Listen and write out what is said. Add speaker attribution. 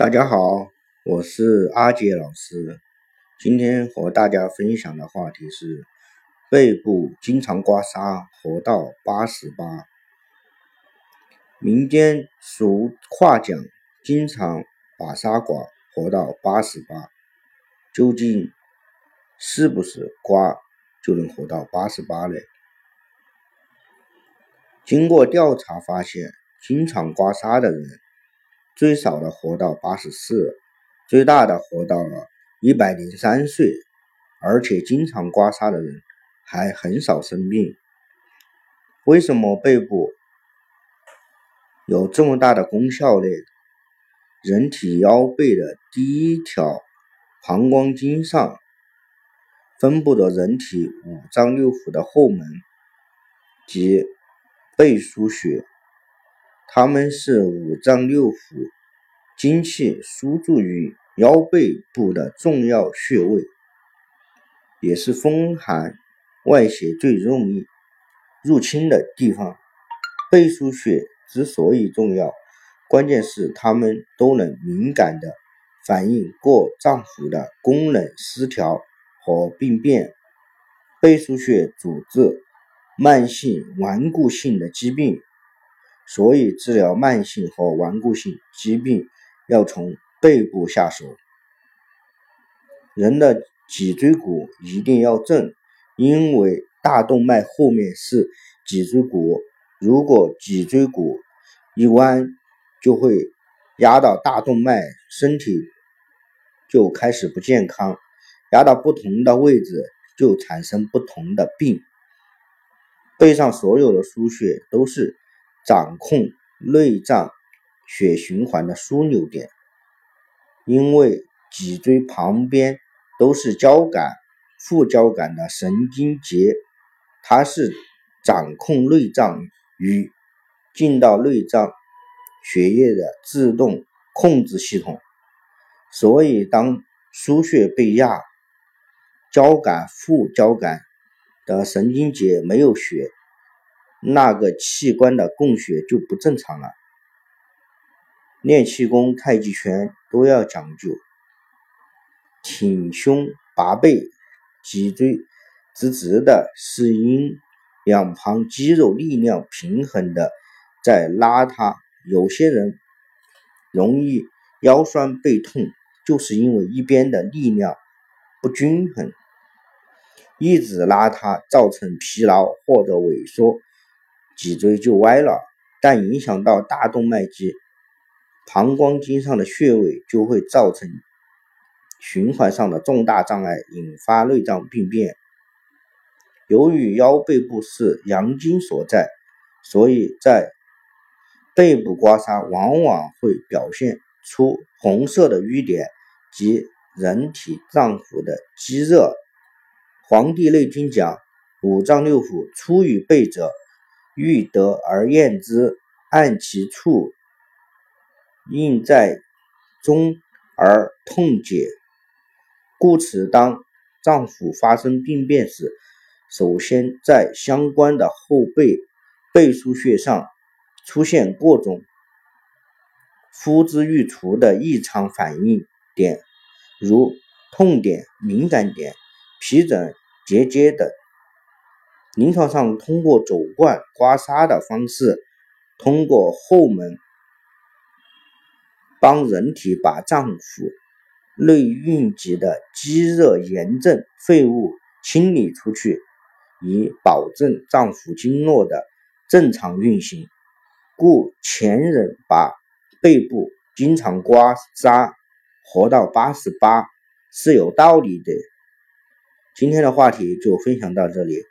Speaker 1: 大家好，我是阿杰老师。今天和大家分享的话题是背部经常刮痧，活到八十八。民间俗话讲，经常把痧刮，活到八十八。究竟是不是刮就能活到八十八呢？经过调查发现，经常刮痧的人。最少的活到八十四，最大的活到了一百零三岁，而且经常刮痧的人还很少生病。为什么背部有这么大的功效呢？人体腰背的第一条膀胱经上分布着人体五脏六腑的后门，及背腧穴。它们是五脏六腑精气输注于腰背部的重要穴位，也是风寒外邪最容易入侵的地方。背腧穴之所以重要，关键是它们都能敏感的反映各脏腑的功能失调和病变。背腧穴主治慢性顽固性的疾病。所以，治疗慢性和顽固性疾病要从背部下手。人的脊椎骨一定要正，因为大动脉后面是脊椎骨。如果脊椎骨一弯，就会压到大动脉，身体就开始不健康。压到不同的位置，就产生不同的病。背上所有的腧穴都是。掌控内脏血循环的枢纽点，因为脊椎旁边都是交感、副交感的神经节，它是掌控内脏与进到内脏血液的自动控制系统。所以，当输血被压，交感、副交感的神经节没有血。那个器官的供血就不正常了。练气功、太极拳都要讲究挺胸拔背，脊椎直直的，是因两旁肌肉力量平衡的在拉它。有些人容易腰酸背痛，就是因为一边的力量不均衡，一直拉它，造成疲劳或者萎缩。脊椎就歪了，但影响到大动脉及膀胱经上的穴位，就会造成循环上的重大障碍，引发内脏病变。由于腰背部是阳经所在，所以在背部刮痧往往会表现出红色的瘀点及人体脏腑的积热。《黄帝内经》讲：五脏六腑出于背者。欲得而验之，按其处，应在中而痛解。故此，当脏腑发生病变时，首先在相关的后背背腧穴上出现各种呼之欲出的异常反应点，如痛点、敏感点、皮疹、结节等。临床上，通过走罐刮痧的方式，通过后门帮人体把脏腑内蕴积的积热、炎症、废物清理出去，以保证脏腑经络的正常运行。故前人把背部经常刮痧，活到八十八是有道理的。今天的话题就分享到这里。